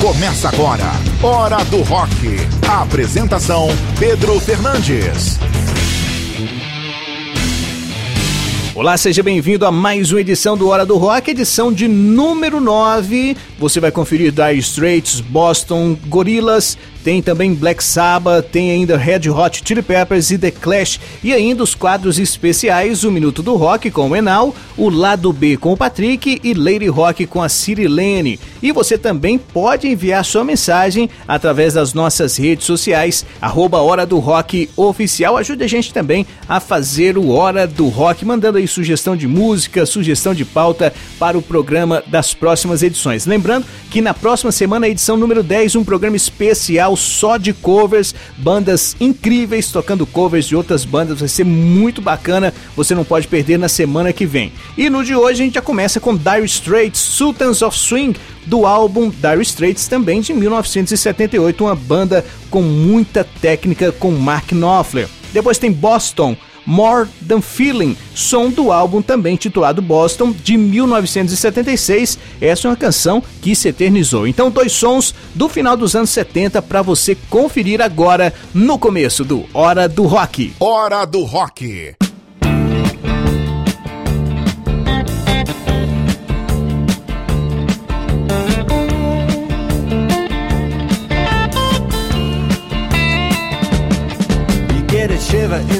Começa agora, Hora do Rock. A apresentação: Pedro Fernandes. Olá, seja bem-vindo a mais uma edição do Hora do Rock, edição de número 9. Você vai conferir Dire Straits, Boston, Gorillaz, tem também Black Sabbath, tem ainda Red Hot Chili Peppers e The Clash, e ainda os quadros especiais, o Minuto do Rock com o Enal, o Lado B com o Patrick e Lady Rock com a Cirilene. E você também pode enviar sua mensagem através das nossas redes sociais, arroba Hora do Rock Oficial. Ajude a gente também a fazer o Hora do Rock, mandando aí sugestão de música, sugestão de pauta para o programa das próximas edições. Lembrando que na próxima semana, edição número 10, um programa especial especial só de covers, bandas incríveis tocando covers de outras bandas, vai ser muito bacana, você não pode perder na semana que vem. E no de hoje a gente já começa com Dire Straits, Sultans of Swing, do álbum Dire Straits também de 1978, uma banda com muita técnica com Mark Knopfler. Depois tem Boston, More Than Feeling, som do álbum também titulado Boston de 1976. Essa é uma canção que se eternizou. Então, dois sons do final dos anos 70 para você conferir agora no começo do Hora do Rock. Hora do Rock. shiver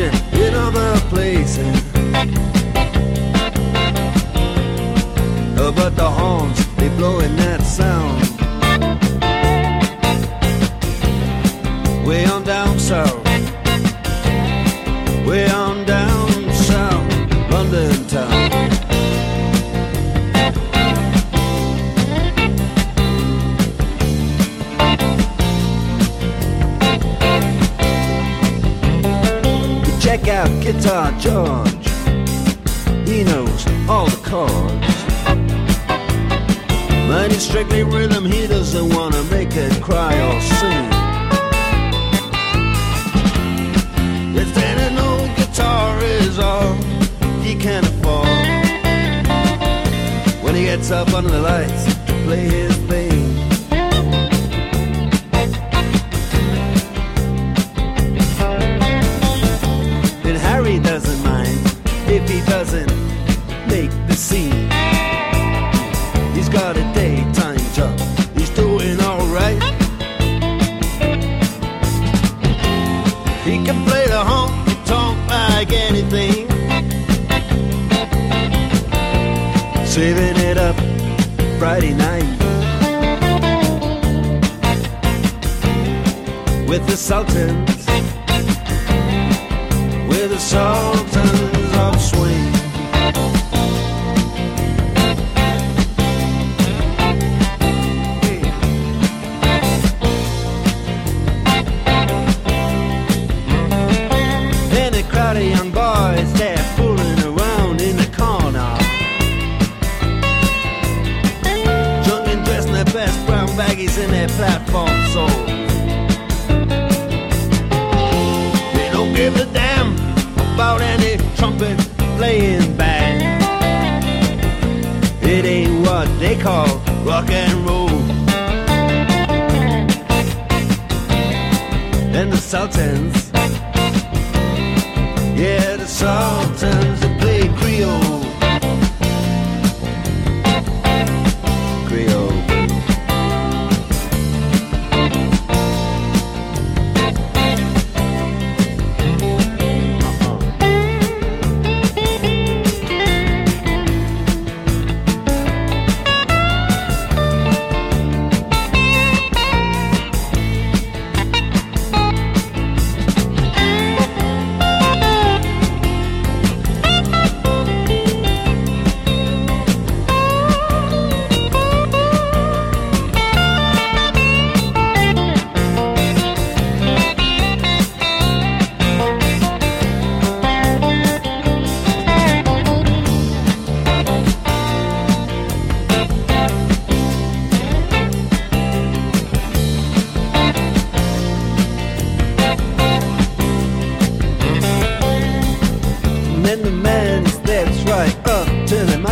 Competition in other places. But the horns, they blowing that sound. Guitar George. He knows all the chords. But it's strictly rhythm, he doesn't wanna make it cry or sing. If any old guitar is all he can afford When he gets up under the lights to play his with the Sultans, with the Sultans of Swing. A crowd of young boys, fooling around in the corner. Dressed in their best brown baggies in their platform soles. About any trumpet playing band. It ain't what they call rock and roll. And the Sultans yeah, the Sultans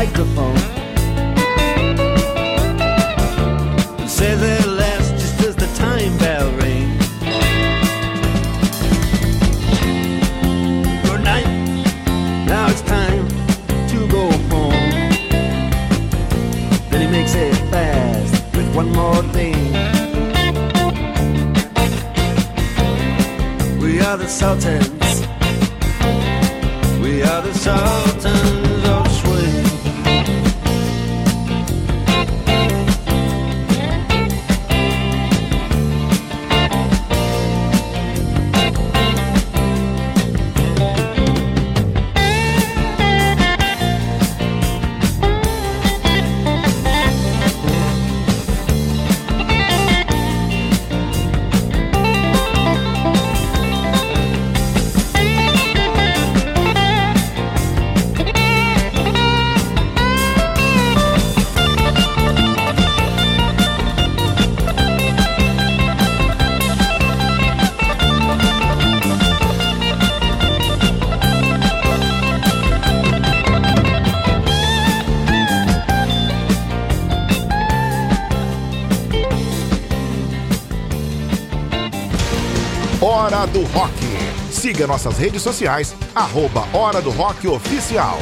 microphone. Nossas redes sociais, arroba Hora do Rock Oficial.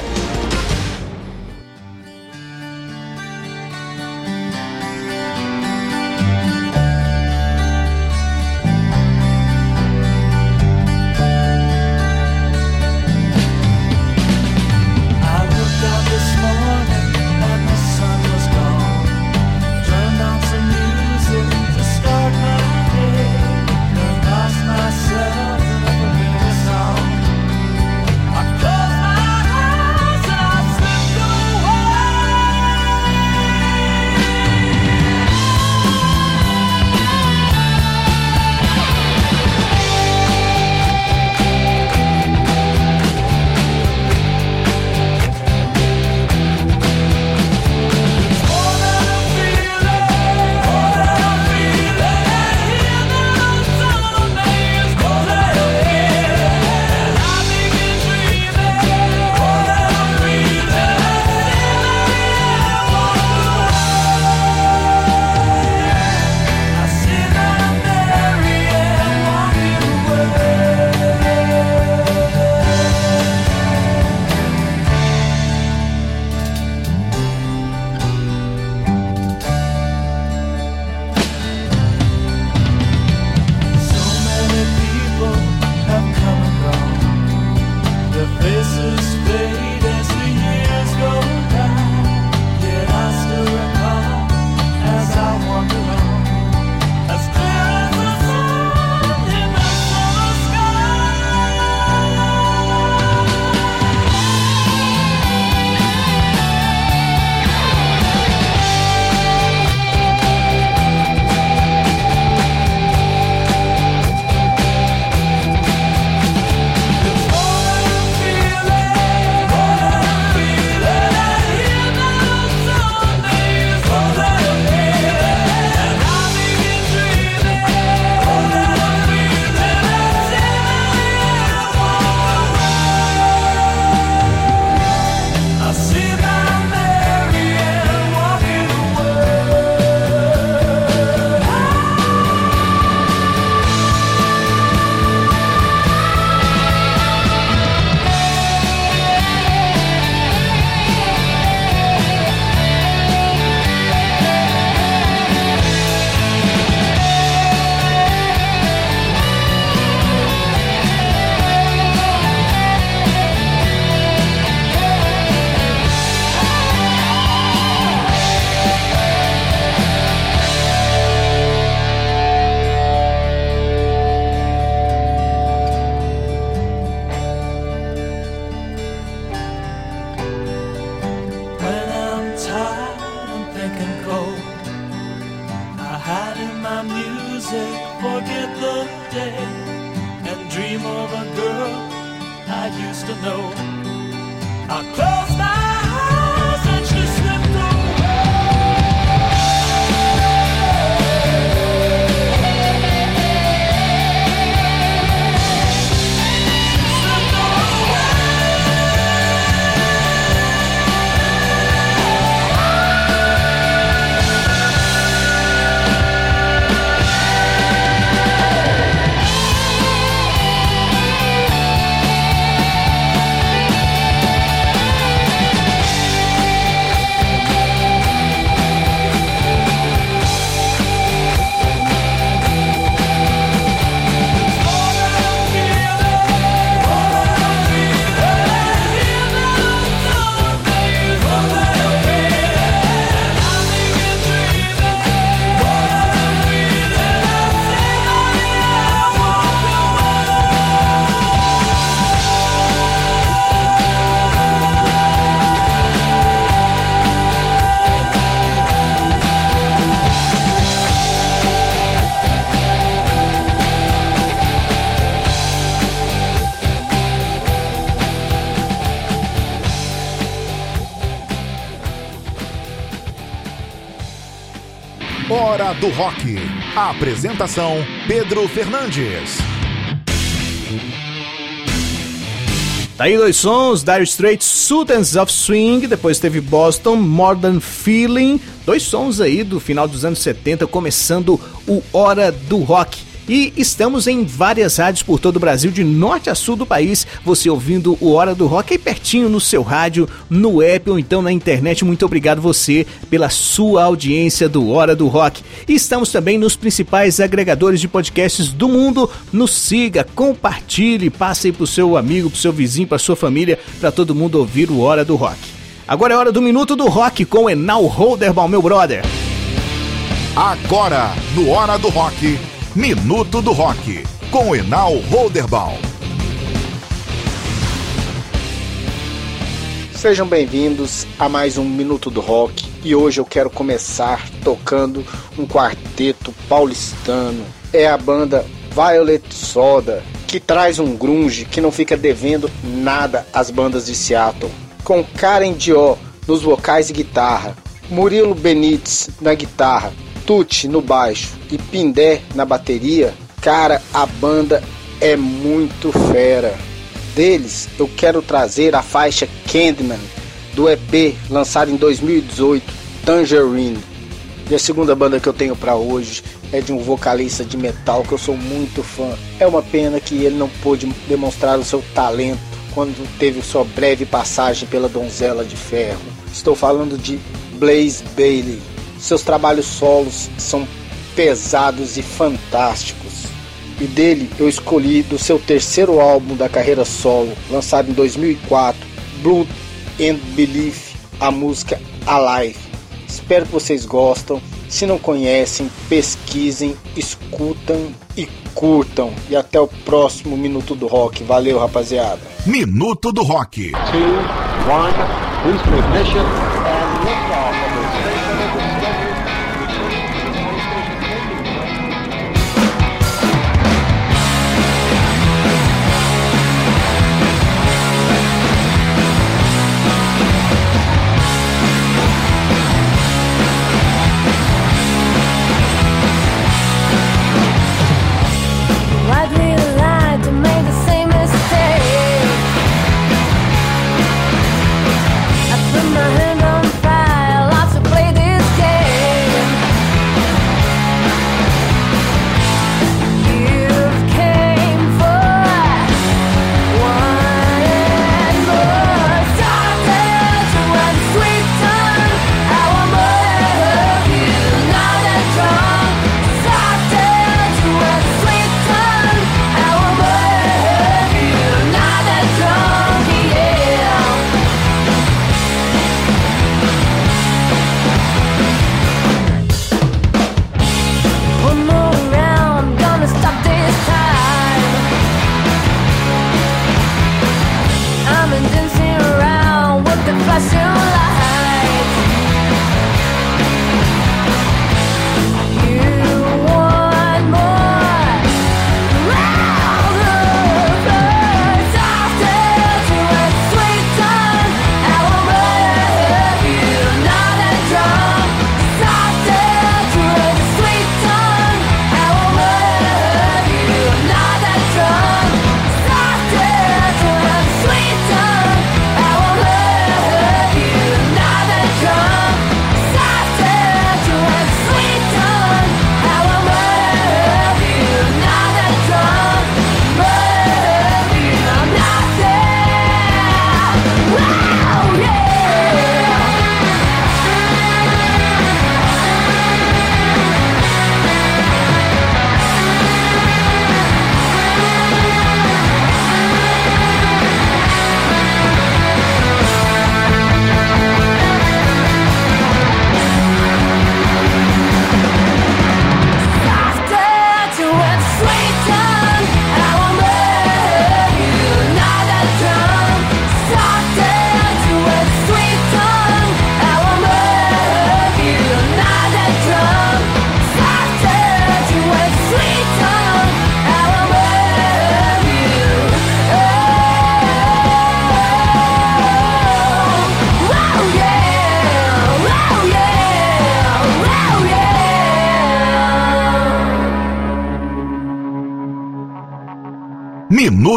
Do Rock. A apresentação: Pedro Fernandes. Tá aí dois sons, Dire Straits, Sultans of Swing, depois teve Boston, Modern Feeling, dois sons aí do final dos anos 70, começando o Hora do Rock. E estamos em várias rádios por todo o Brasil, de norte a sul do país, você ouvindo o Hora do Rock aí pertinho no seu rádio, no app ou então na internet. Muito obrigado você pela sua audiência do Hora do Rock. E estamos também nos principais agregadores de podcasts do mundo. Nos siga, compartilhe, passe aí pro seu amigo, pro seu vizinho, pra sua família, para todo mundo ouvir o Hora do Rock. Agora é hora do Minuto do Rock com Enal Holderbaum, meu brother. Agora, no Hora do Rock, Minuto do Rock, com Enal Holderbaum. Sejam bem-vindos a mais um Minuto do Rock e hoje eu quero começar tocando um quarteto paulistano. É a banda Violet Soda, que traz um grunge que não fica devendo nada às bandas de Seattle. Com Karen Dió nos vocais e guitarra, Murilo Benites na guitarra, Tucci no baixo e Pindé na bateria, cara, a banda é muito fera. Deles, eu quero trazer a faixa Candyman do EP lançado em 2018, Tangerine. E a segunda banda que eu tenho para hoje é de um vocalista de metal que eu sou muito fã. É uma pena que ele não pôde demonstrar o seu talento quando teve sua breve passagem pela Donzela de Ferro. Estou falando de Blaze Bailey. Seus trabalhos solos são pesados e fantásticos. E dele eu escolhi do seu terceiro álbum da carreira solo, lançado em 2004, Blood and Belief, a música Alive. Espero que vocês gostam. Se não conhecem, pesquisem, escutam e curtam. E até o próximo Minuto do Rock. Valeu, rapaziada. Minuto do Rock. two, one,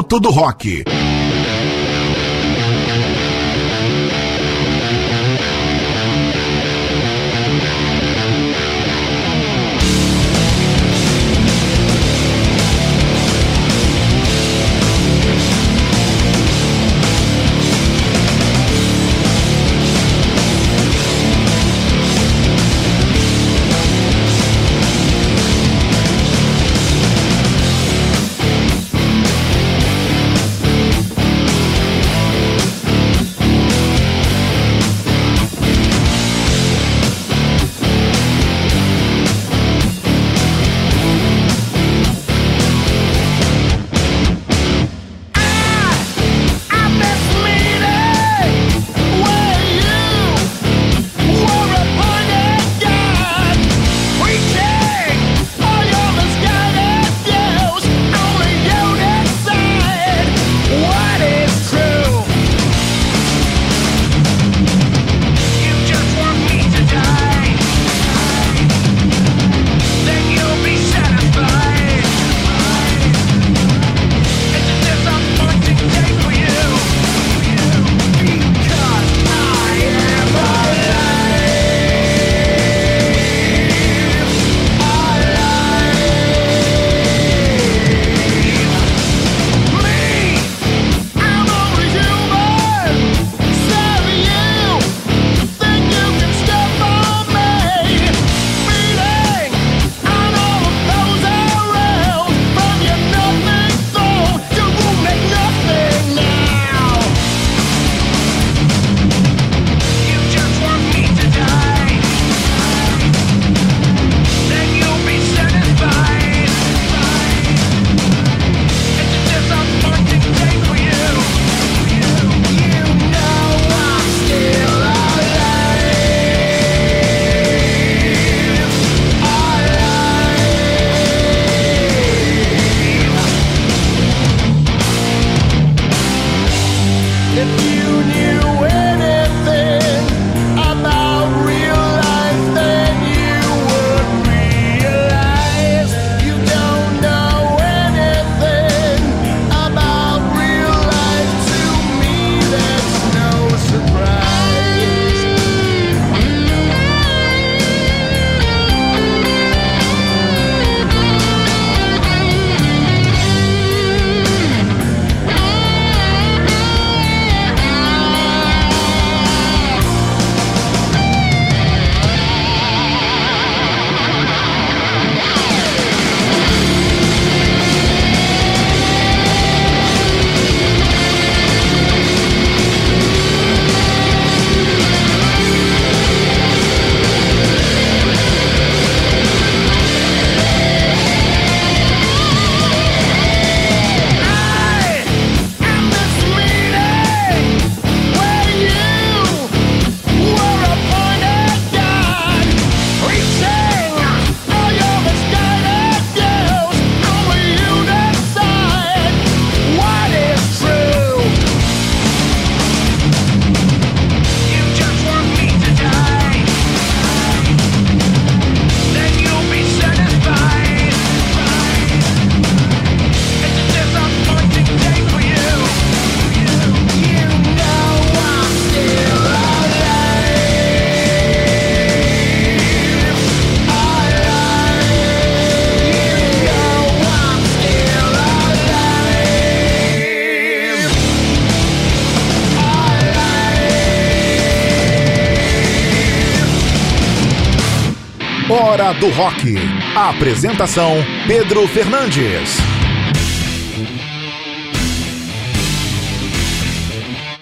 Minuto do Rock. Do Rock. A apresentação: Pedro Fernandes.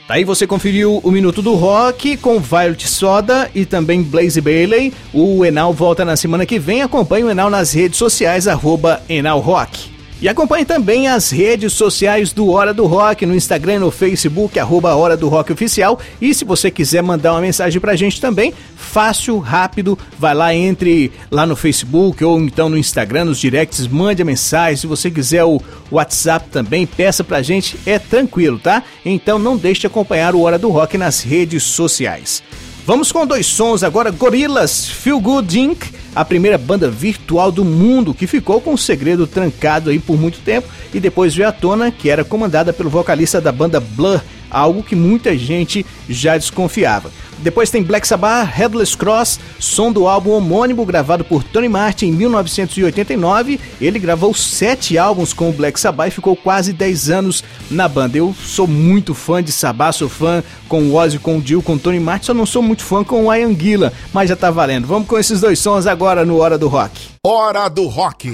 Tá aí você conferiu o Minuto do Rock com Violet Soda e também Blaze Bailey. O Enal volta na semana que vem. Acompanhe o Enal nas redes sociais, arroba Enal Rock. E acompanhe também as redes sociais do Hora do Rock, no Instagram e no Facebook, arroba Hora do Rock Oficial. E se você quiser mandar uma mensagem pra gente também, fácil, rápido, vai lá, entre lá no Facebook ou então no Instagram, nos directs, mande a mensagem. Se você quiser o WhatsApp também, peça pra gente, é tranquilo, tá? Então não deixe de acompanhar o Hora do Rock nas redes sociais. Vamos com dois sons agora, Gorillaz, Feel Good Inc., a primeira banda virtual do mundo que ficou com o segredo trancado aí por muito tempo e depois veio à tona que era comandada pelo vocalista da banda Blur, algo que muita gente já desconfiava. Depois tem Black Sabbath, Headless Cross, som do álbum homônimo gravado por Tony Martin em 1989. Ele gravou sete álbuns com o Black Sabbath e ficou quase 10 anos na banda. Eu sou muito fã de Sabbath, sou fã com o Ozzy, com o Dio, com o Tony Martin, só não sou muito fã com o Ian Gillan, mas já tá valendo. Vamos com esses dois sons agora no Hora do Rock. Hora do Rock.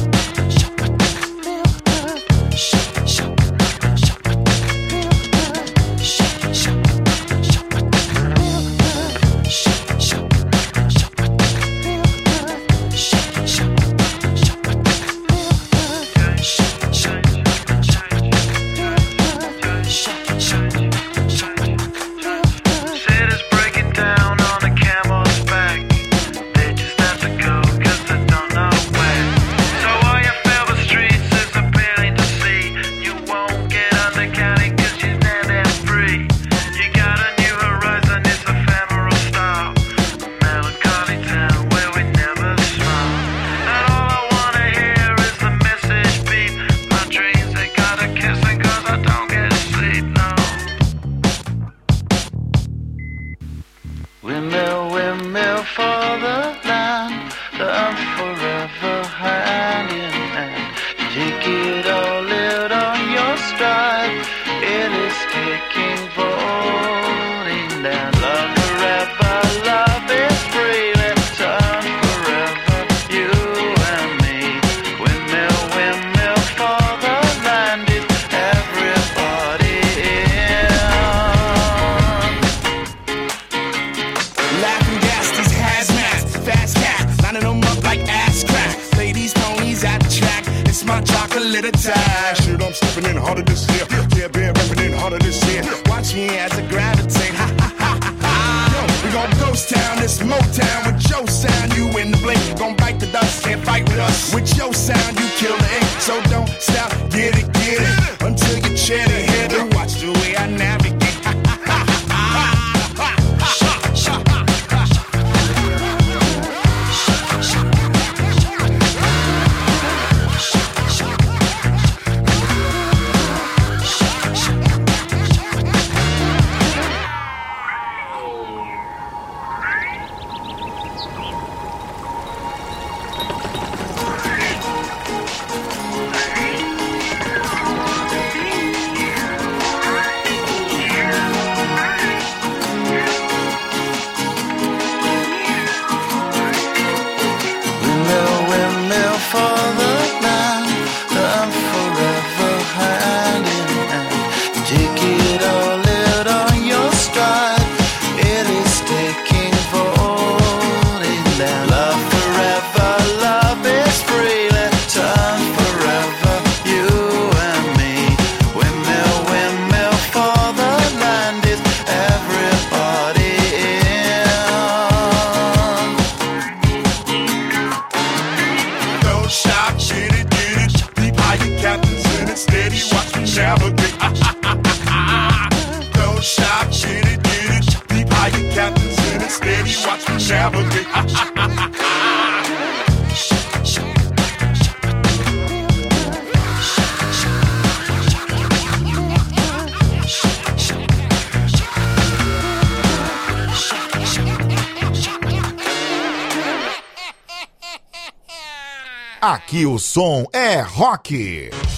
som é rock.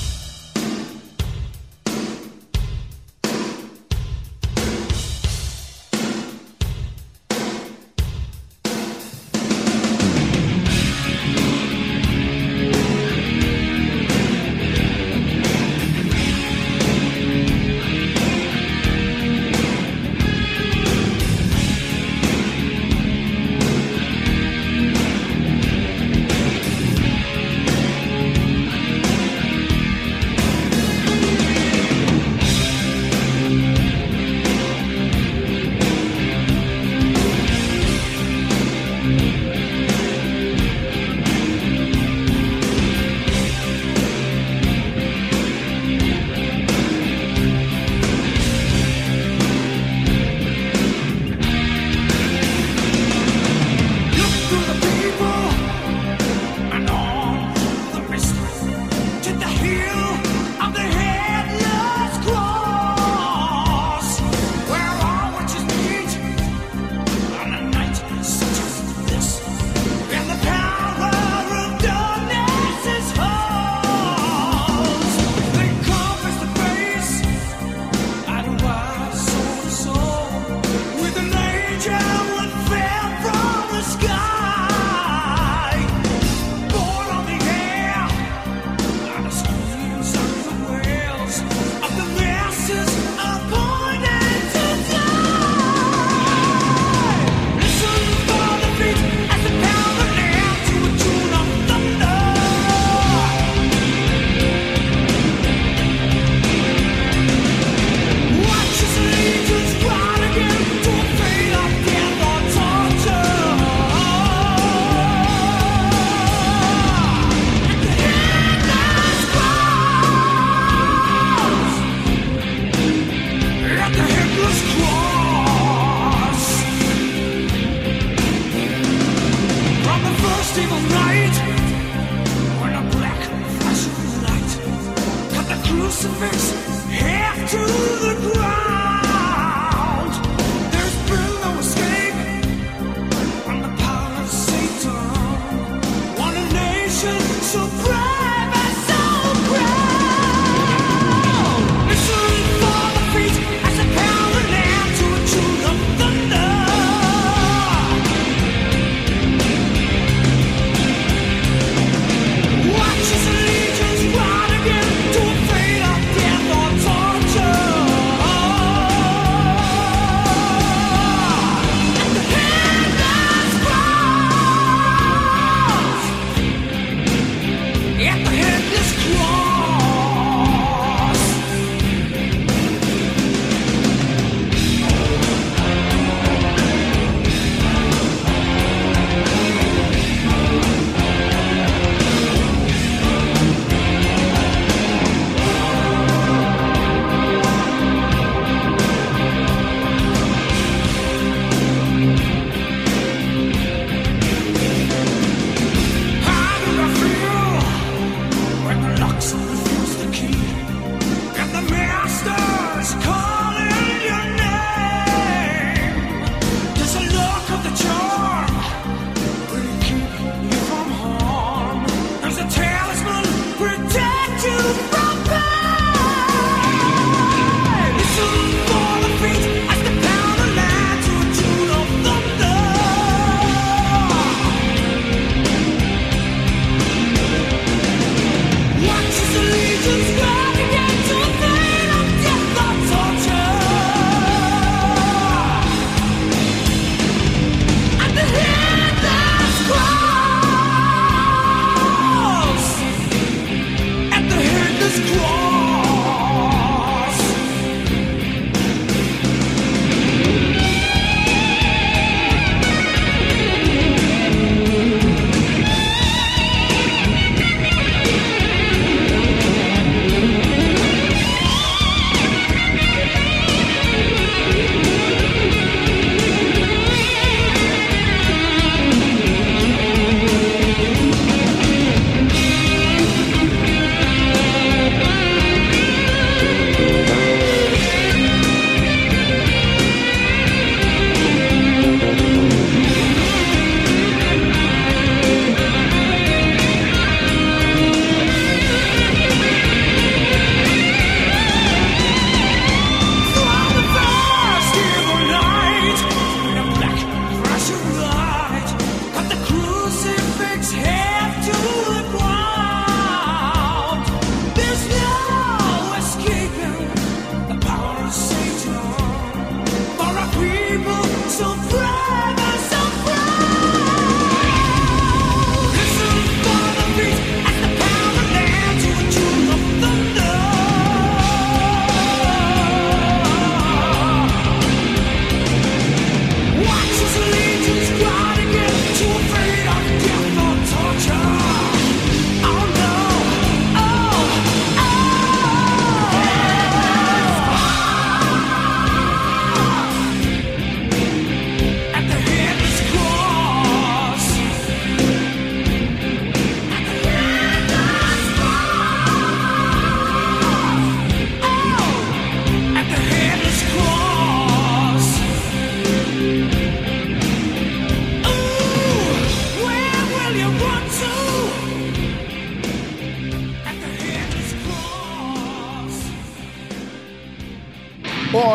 truth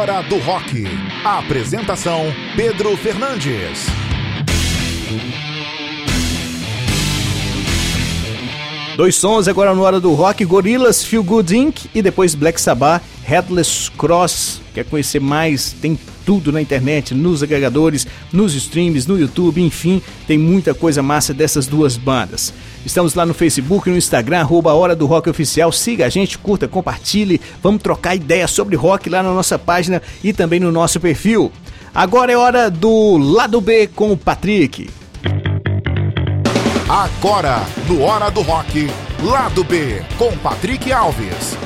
Hora do Rock. A apresentação: Pedro Fernandes. Dois sons agora no Hora do Rock: Gorillas Feel Good Inc. e depois Black Sabbath, Headless Cross. Quer conhecer mais? Tem tudo na internet, nos agregadores, nos streams, no YouTube, enfim, tem muita coisa massa dessas duas bandas. Estamos lá no Facebook, no Instagram, arroba Hora do Rock Oficial. Siga a gente, curta, compartilhe. Vamos trocar ideias sobre rock lá na nossa página e também no nosso perfil. Agora é hora do Lado B com o Patrick. Agora, no Hora do Rock, Lado B, com Patrick Alves.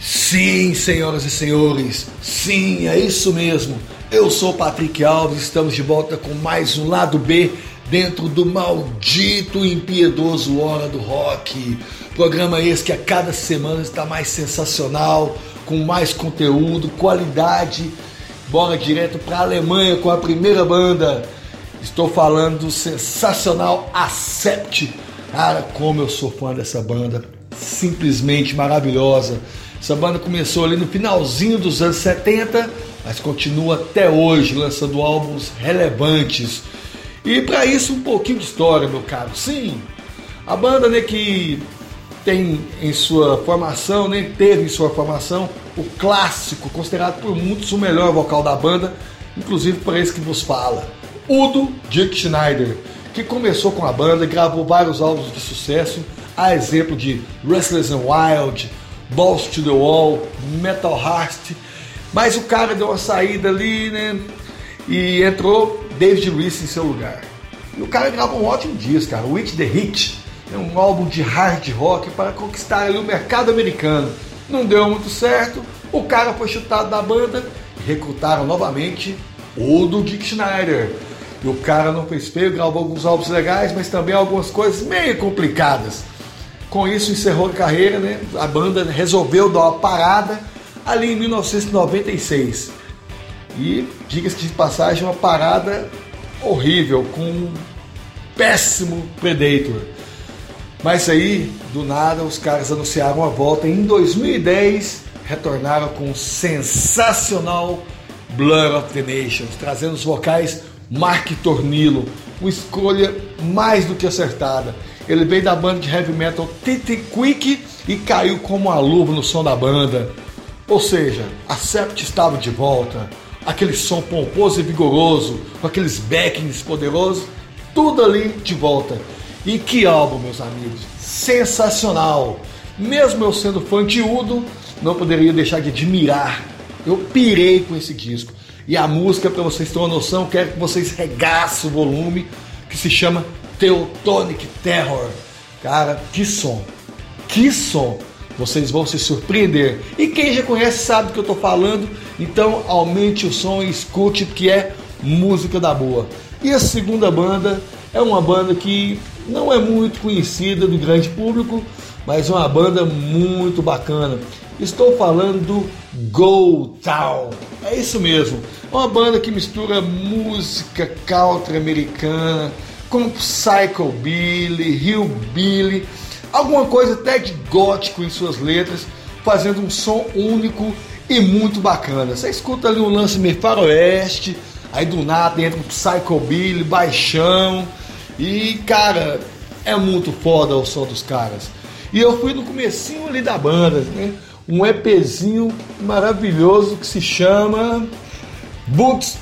Sim, senhoras e senhores, sim, é isso mesmo. Eu sou Patrick Alves, estamos de volta com mais um lado B dentro do maldito impiedoso Hora do Rock. Programa esse que a cada semana está mais sensacional, com mais conteúdo, qualidade. Bora direto para a Alemanha com a primeira banda. Estou falando do sensacional Accept. Cara, como eu sou fã dessa banda, simplesmente maravilhosa. Essa banda começou ali no finalzinho dos anos 70, mas continua até hoje lançando álbuns relevantes. E para isso um pouquinho de história, meu caro. Sim, a banda né, que tem em sua formação, nem né, teve em sua formação o clássico, considerado por muitos o melhor vocal da banda, inclusive por esse que vos fala, Udo Dirk Schneider, que começou com a banda e gravou vários álbuns de sucesso, a exemplo de Restless and Wild, Balls to the Wall, Metal Heart, mas o cara deu uma saída ali, né? E entrou David Reese em seu lugar. E o cara gravou um ótimo disco, cara, With the Hit, é um álbum de hard rock para conquistar ali o mercado americano. Não deu muito certo, o cara foi chutado da banda e recrutaram novamente o do Dick Schneider. E o cara não fez feio, gravou alguns álbuns legais, mas também algumas coisas meio complicadas. Com isso encerrou a carreira, né? A banda resolveu dar uma parada ali em 1996. E diga-se de passagem, uma parada horrível, com um péssimo Predator. Mas aí, do nada, os caras anunciaram a volta. Em 2010, retornaram com o sensacional Blood of the Nations, trazendo os vocais Mark Tornillo, uma escolha mais do que acertada. Ele veio da banda de heavy metal Titi Quick e caiu como luva no som da banda. Ou seja, a Sept estava de volta, aquele som pomposo e vigoroso, com aqueles backings poderosos, tudo ali de volta. E que álbum, meus amigos! Sensacional! Mesmo eu sendo fã de Udo, não poderia deixar de admirar. Eu pirei com esse disco. E a música, para vocês terem uma noção, quero que vocês regassem o volume, que se chama Teutonic Terror. Cara, que som! Que som! Vocês vão se surpreender. E quem já conhece sabe do que eu estou falando, então aumente o som e escute, porque é música da boa. E a segunda banda é uma banda que não é muito conhecida do grande público, mas é uma banda muito bacana. Estou falando do Go Town. É isso mesmo. É uma banda que mistura música country americana com psychobilly, hillbilly, alguma coisa até de gótico em suas letras, fazendo um som único e muito bacana. Você escuta ali um lance meio faroeste, aí do nada entra um psychobilly, baixão, e, cara, é muito foda o som dos caras. E eu fui no comecinho ali da banda, né? Um EPzinho maravilhoso que se chama Books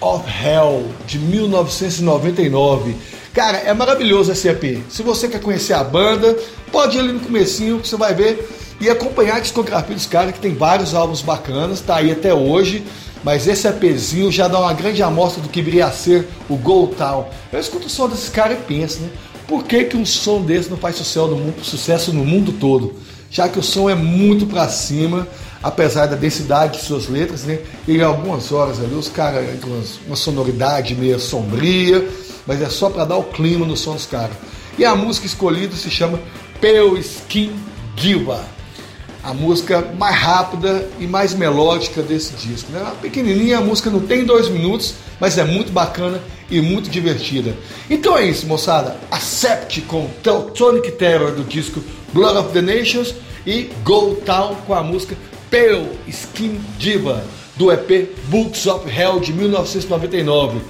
of Hell, de 1999. Cara, é maravilhoso esse EP. Se você quer conhecer a banda, pode ir ali no comecinho que você vai ver e acompanhar a discografia dos caras, que tem vários álbuns bacanas, tá aí até hoje. Mas esse EPzinho já dá uma grande amostra do que viria a ser o Go Town. Eu escuto o som desses caras e penso, né? Por que, que um som desse não faz sucesso no, mundo, sucesso no mundo todo? Já que o som é muito para cima, apesar da densidade de suas letras, né? E algumas horas ali, os caras com uma sonoridade meio sombria, mas é só para dar o clima no som dos caras. E a música escolhida se chama Pale Skin Diva a música mais rápida e mais melódica desse disco. Né? Pequenininha, a música não tem dois minutos, mas é muito bacana e muito divertida. Então é isso, moçada. Accept com Teutonic Terror do disco Blood of the Nations e Go Town com a música Pale Skin Diva do EP Books of Hell de 1999.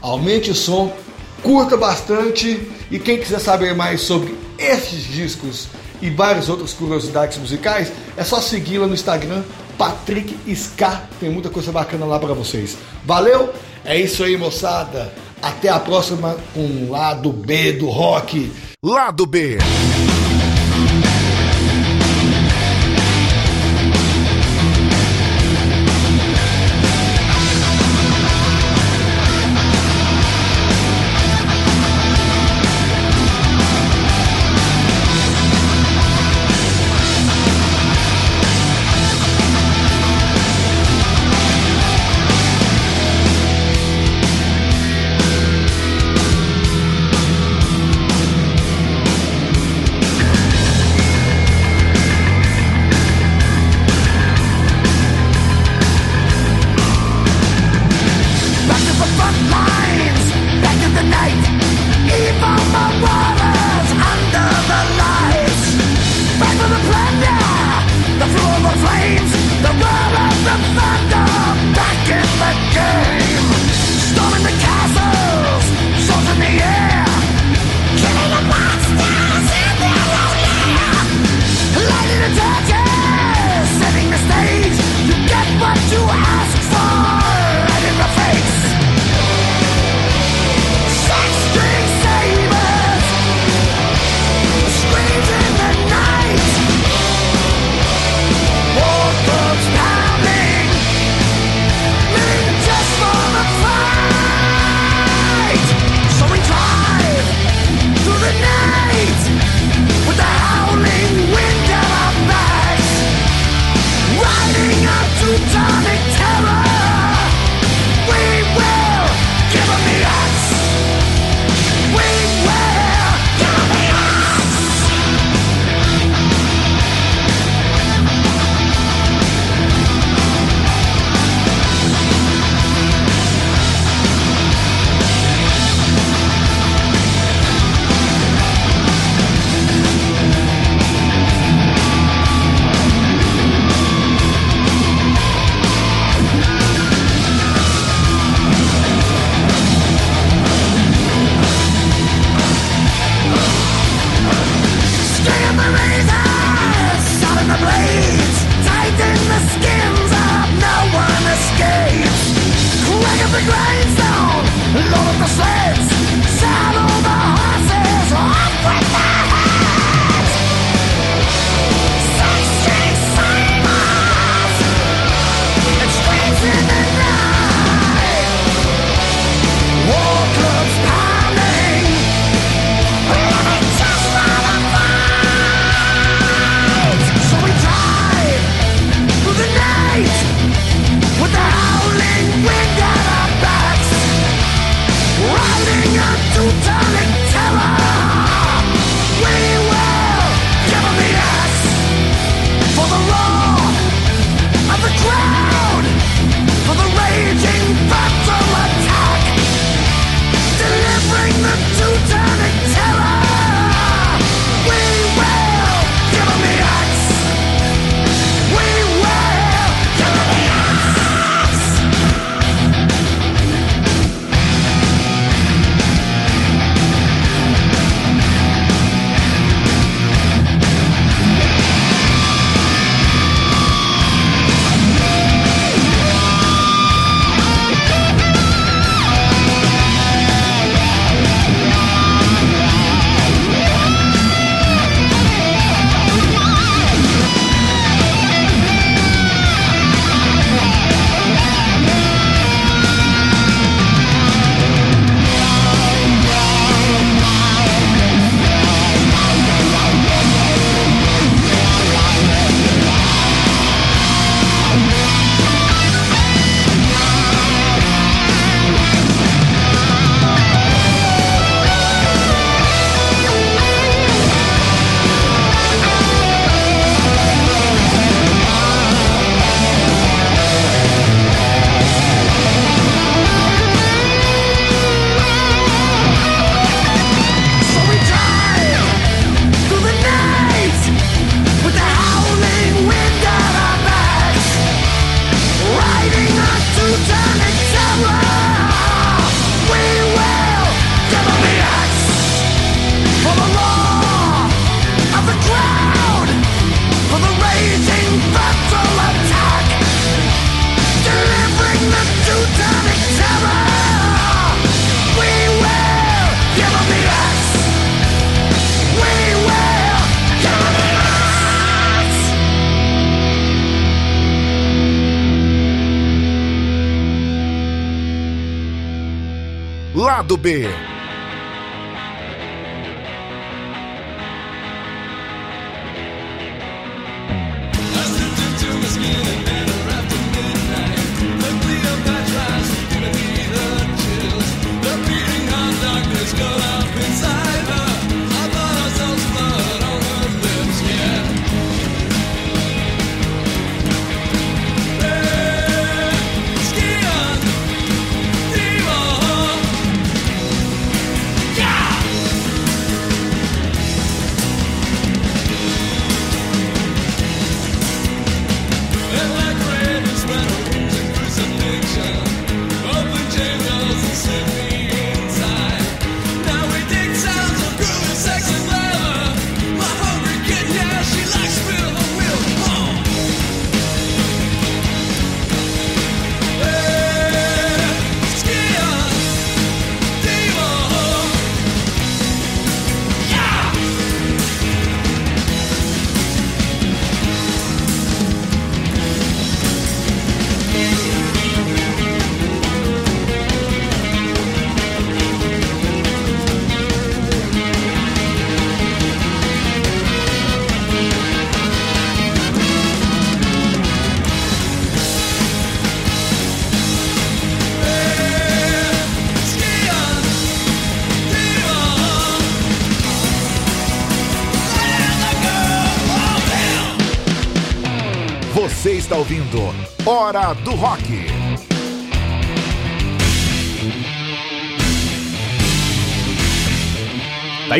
Aumente o som, curta bastante e quem quiser saber mais sobre estes discos e várias outras curiosidades musicais, é só segui-la no Instagram, Patrick Ska. Tem muita coisa bacana lá para vocês. Valeu? É isso aí, moçada. Até a próxima com o lado B do rock. Lado B.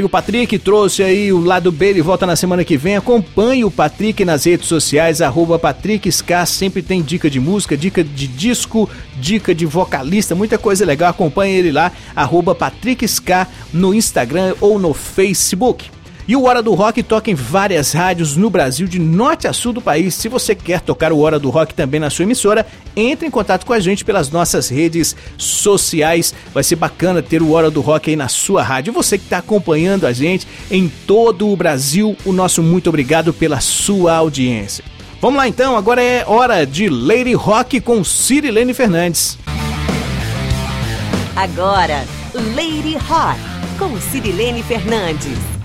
aí o Patrick, trouxe aí o lado B, ele volta na semana que vem. Acompanhe o Patrick nas redes sociais, arroba PatrickSK, sempre tem dica de música, dica de disco, dica de vocalista, muita coisa legal. Acompanhe ele lá, arroba PatrickSK no Instagram ou no Facebook. E o Hora do Rock toca em várias rádios no Brasil, de norte a sul do país. Se você quer tocar o Hora do Rock também na sua emissora, entre em contato com a gente pelas nossas redes sociais. Vai ser bacana ter o Hora do Rock aí na sua rádio. Você que está acompanhando a gente em todo o Brasil, o nosso muito obrigado pela sua audiência. Vamos lá então, agora é hora de Lady Rock com Cirilene Fernandes. Agora, Lady Rock, com Cirilene Fernandes.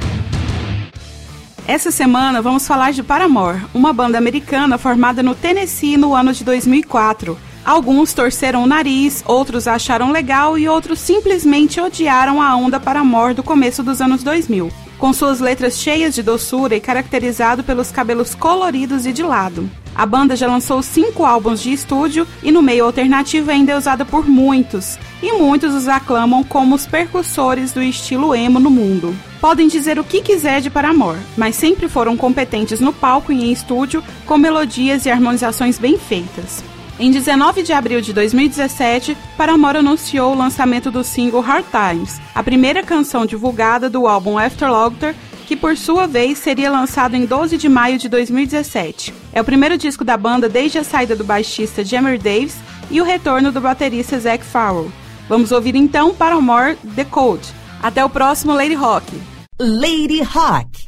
Essa semana vamos falar de Paramore, uma banda americana formada no Tennessee no ano de 2004. Alguns torceram o nariz, outros acharam legal e outros simplesmente odiaram a onda Paramore do começo dos anos 2000. Com suas letras cheias de doçura e caracterizado pelos cabelos coloridos e de lado. A banda já lançou cinco álbuns de estúdio e no meio alternativo ainda é usada por muitos, e muitos os aclamam como os percussores do estilo emo no mundo. Podem dizer o que quiser de Paramore, mas sempre foram competentes no palco e em estúdio, com melodias e harmonizações bem feitas. Em 19 de abril de 2017, Paramore anunciou o lançamento do single Hard Times, a primeira canção divulgada do álbum After Laughter, que por sua vez seria lançado em 12 de maio de 2017. É o primeiro disco da banda desde a saída do baixista Jammer Davis e o retorno do baterista Zac Farrell. Vamos ouvir então Paramore The Code. Até o próximo Lady Rock. Lady Rock.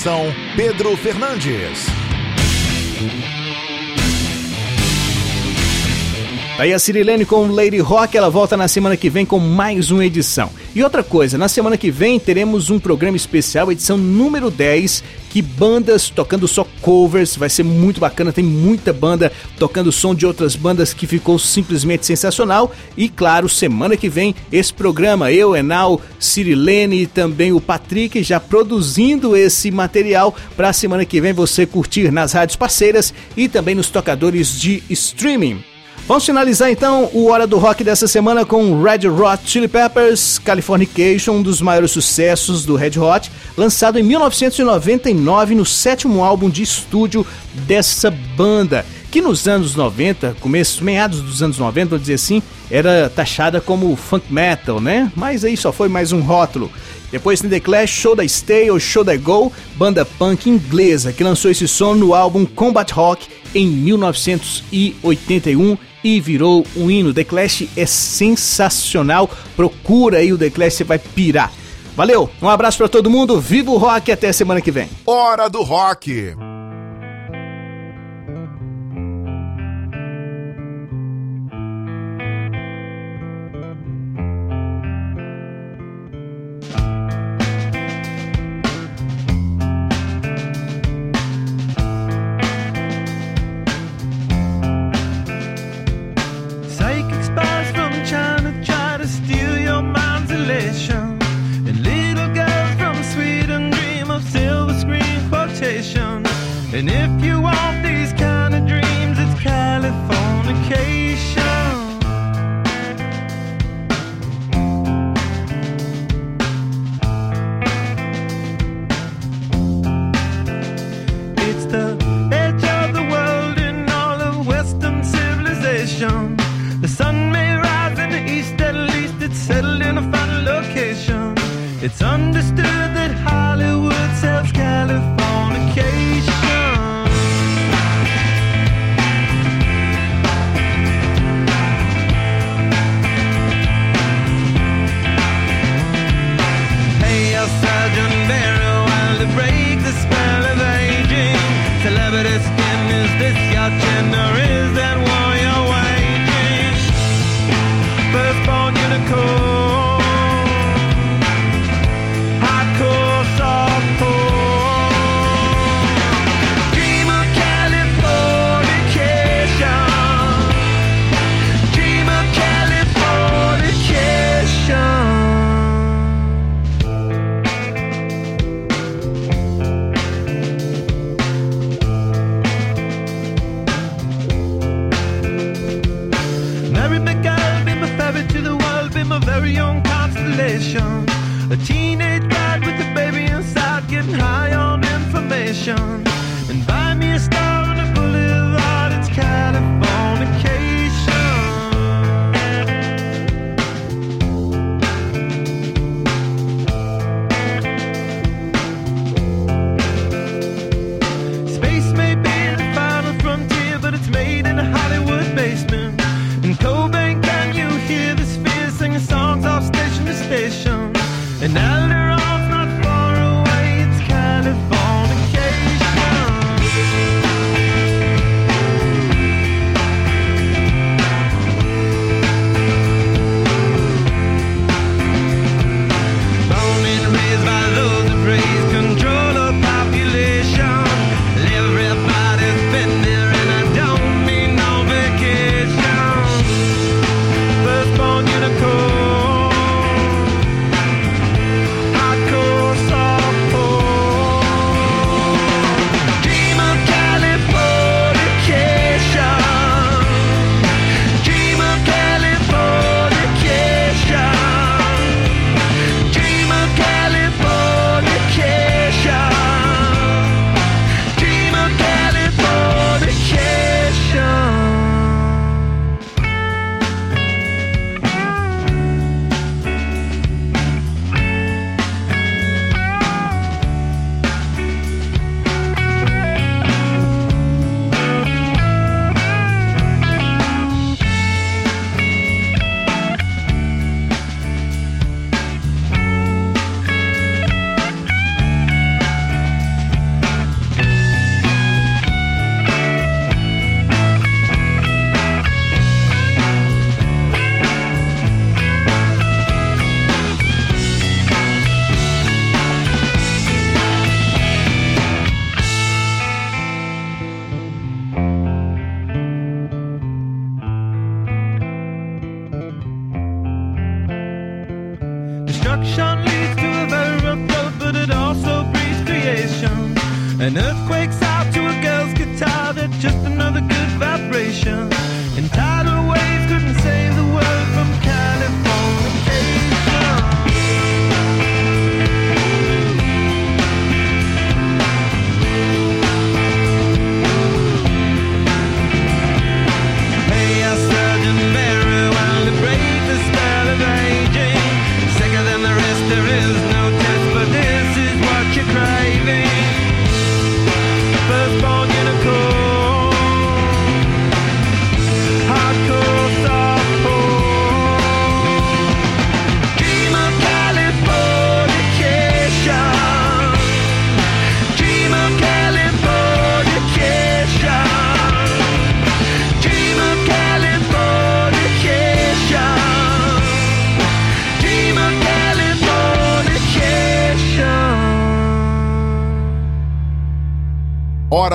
Apresentação: Pedro Fernandes. Tá Aí a Cirilene com Lady Rock, ela volta na semana que vem com mais uma edição. E outra coisa, na semana que vem teremos um programa especial, edição número 10, que bandas tocando só covers, vai ser muito bacana, tem muita banda tocando som de outras bandas que ficou simplesmente sensacional. E claro, semana que vem esse programa, eu, Enal, Cirilene e também o Patrick já produzindo esse material para semana que vem você curtir nas rádios parceiras e também nos tocadores de streaming. Vamos finalizar então o Hora do Rock dessa semana com Red Hot Chili Peppers Californication, um dos maiores sucessos do Red Hot, lançado em 1999 no sétimo álbum de estúdio dessa banda, que nos anos 90, começo, meados dos anos 90, vou dizer assim, era taxada como funk metal, né? Mas aí só foi mais um rótulo. Depois tem The Clash, Show da Stay ou Show da Go, banda punk inglesa que lançou esse som no álbum Combat Rock em 1981 e virou um hino. The Clash é sensacional, procura aí o The Clash, você vai pirar. Valeu, um abraço pra todo mundo, viva o rock até semana que vem. Hora do Rock. It's understood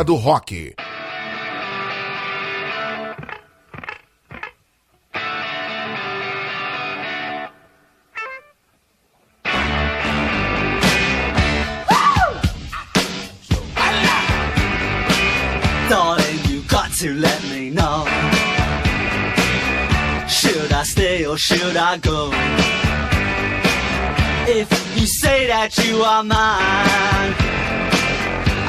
do rock. To let me know. Should I stay or should I go? If you say that you are mine,